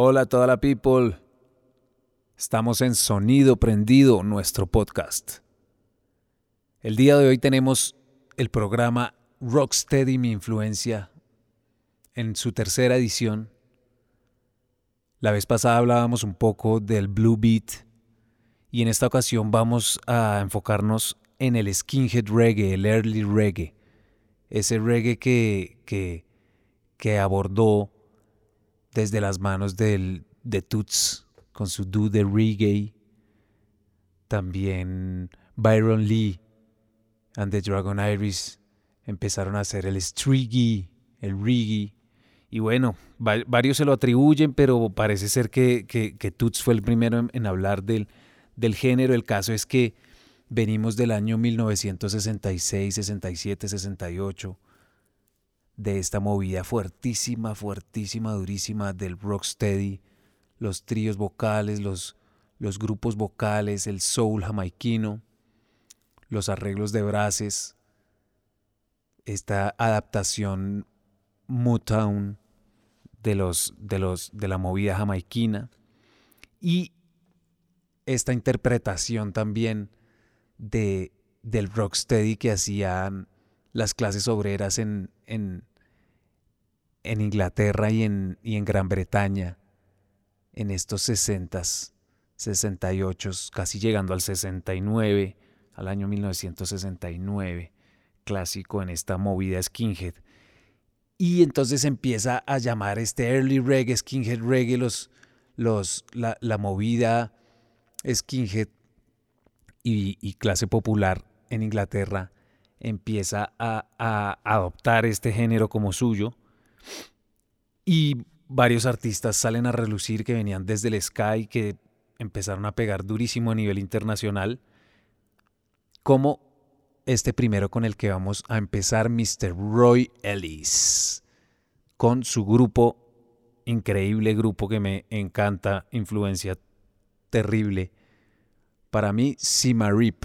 Hola a toda la people. Estamos en Sonido Prendido, nuestro podcast. El día de hoy tenemos el programa Rocksteady Mi Influencia en su tercera edición. La vez pasada hablábamos un poco del Blue Beat y en esta ocasión vamos a enfocarnos en el skinhead reggae, el early reggae. Ese reggae que, que, que abordó desde las manos de Toots con su do de reggae. También Byron Lee and the Dragon Iris empezaron a hacer el striggy, el reggae. Y bueno, varios se lo atribuyen, pero parece ser que, Toots fue el primero en, en hablar del, del género. El caso es que venimos del año 1966, 67, 68 de esta movida fuertísima, fuertísima, durísima del rocksteady, los tríos vocales, los, los grupos vocales, el soul jamaiquino, los arreglos de brases, esta adaptación Motown de, los, de, los, de la movida jamaiquina y esta interpretación también de, del rocksteady que hacían las clases obreras en, en, en Inglaterra y en, y en Gran Bretaña en estos 60, 68, casi llegando al 69, al año 1969, clásico en esta movida skinhead. Y entonces empieza a llamar este early reggae, skinhead reggae, los, los, la, la movida skinhead y, y, clase popular en Inglaterra empieza a, a adoptar este género como suyo y varios artistas salen a relucir que venían desde el Sky, que empezaron a pegar durísimo a nivel internacional, como este primero con el que vamos a empezar, Mr. Roy Ellis, con su grupo, increíble grupo que me encanta, influencia terrible. Para mí, Rip,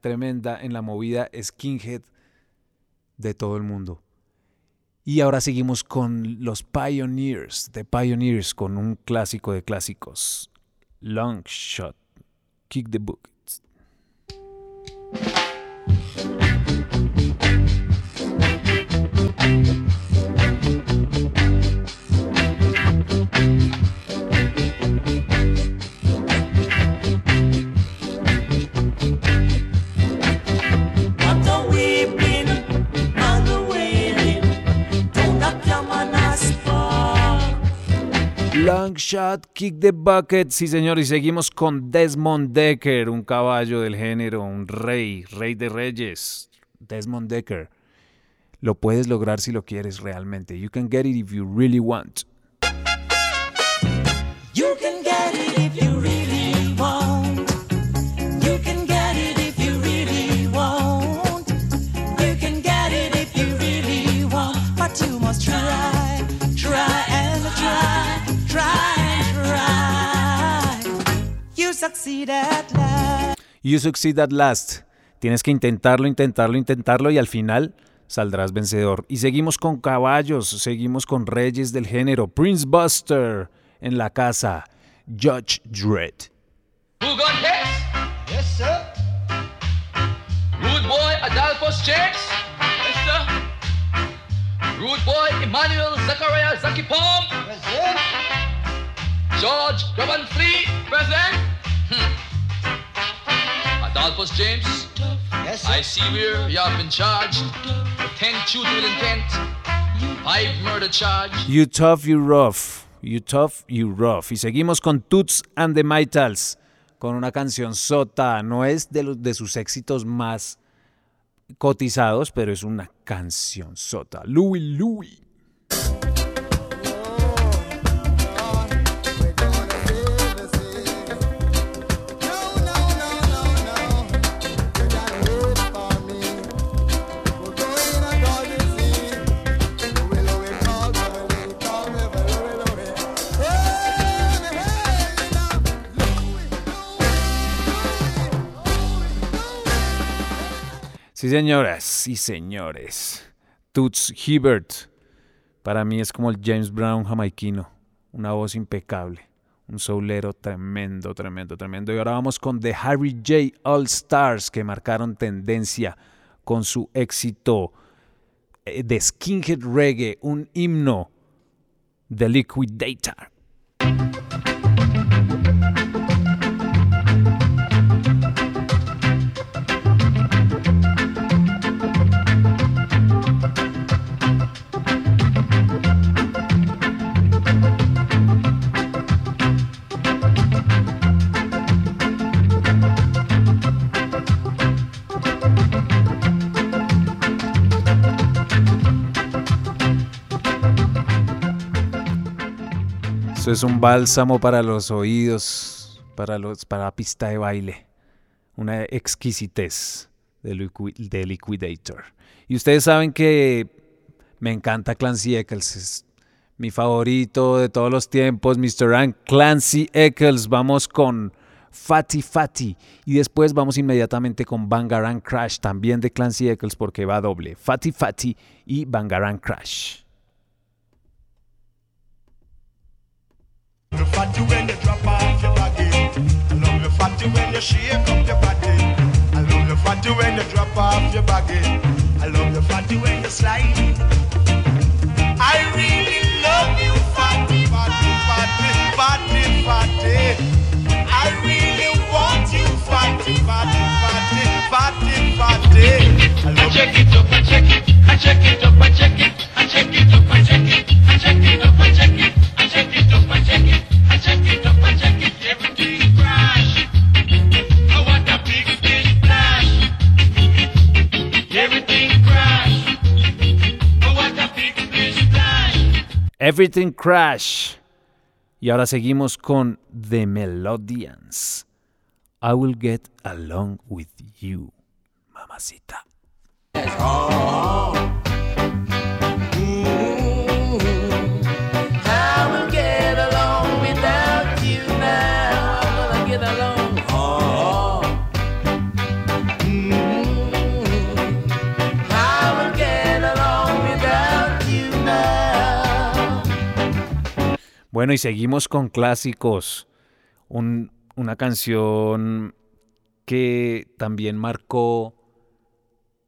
tremenda en la movida skinhead de todo el mundo. Y ahora seguimos con los Pioneers, The Pioneers, con un clásico de clásicos, Long Shot, Kick the Buckets. Long Shot, Kick the Bucket. Sí, señor, y seguimos con Desmond Decker, un caballo del género, un rey, rey de reyes. Desmond Decker. Lo puedes lograr si lo quieres realmente. You can get it if you really want. Succeed at last. You succeed at last. Tienes que intentarlo, intentarlo, intentarlo y al final saldrás vencedor. Y seguimos con caballos, seguimos con reyes del género. Prince Buster en la casa. Judge Dredd. Who got this? Yes, sir. Rude boy Adolphus James? Yes, sir. Rude boy Emmanuel Zachariah Zaki Palm? Present. George Graban Free? Present. Hmm. Adolphus James? Yes, sir. I see where you have been charged. Ten shooting with intent. Five murder charge. You tough, you rough. You tough, you rough. Y seguimos con Toots and the Maytals. Con una canción sota. No es de, los, de sus éxitos más cotizados, pero es una canción sota. Louis Louis. Sí, señoras y señores. Toots Hibbert. Para mí es como el James Brown jamaiquino. Una voz impecable. Un soulero tremendo, tremendo, tremendo. Y ahora vamos con The Harry J. All Stars, que marcaron tendencia con su éxito eh, de Skinhead Reggae, un himno de Liquidator. Es un bálsamo para los oídos, para, la pista de baile. Una exquisitez de, Liquidator. Y ustedes saben que me encanta Clancy Eccles. Es mi favorito de todos los tiempos, Mr. Clancy Eccles. Vamos con Fatty Fatty. Y después vamos inmediatamente con Bangarang Crash, también de Clancy Eccles, porque va doble. Fatty Fatty y Bangarang Crash. I check it up, I check it, I check it up, I check it. Everything Crash. Y ahora seguimos con The Melodians. I will get along with you, mamacita. Bueno, y seguimos con clásicos. una canción que también marcó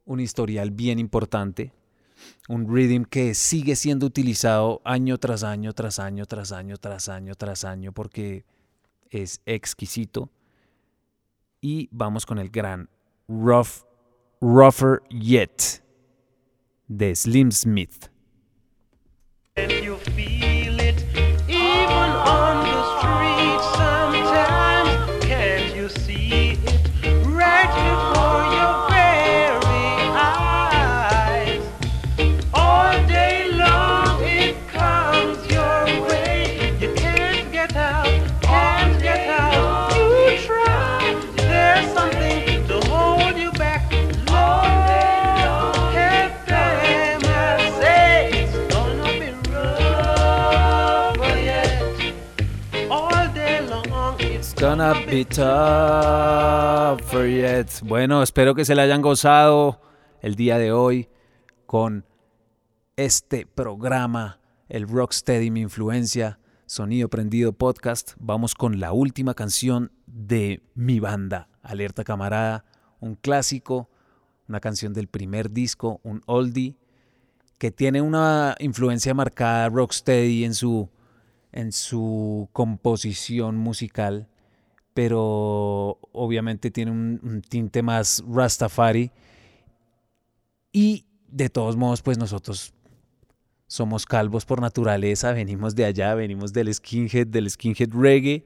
un historial bien importante. Un rhythm que sigue siendo utilizado año tras año, tras año, tras año, tras año, tras año, porque es exquisito. Y vamos con el gran Rough, Rougher Yet de Slim Smith. Bueno, espero que se le hayan gozado el día de hoy con este programa, el Rocksteady Mi Influencia, Sonido Prendido Podcast. Vamos con la última canción de mi banda, Alerta Camarada, un clásico, una canción del primer disco, un oldie, que tiene una influencia marcada Rocksteady en su, en su composición musical pero obviamente tiene un, tinte más Rastafari. Y de todos modos, pues nosotros somos calvos por naturaleza, venimos de allá, venimos del skinhead, del skinhead reggae.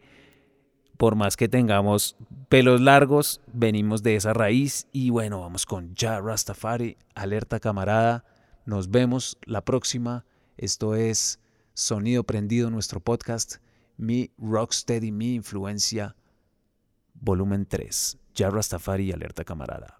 Por más que tengamos pelos largos, venimos de esa raíz. Y bueno, vamos con Ya Rastafari, alerta camarada. Nos vemos la próxima. Esto es Sonido Prendido, nuestro podcast. Mi Rocksteady, mi influencia volumen 3. Ya Rastafari alerta camarada.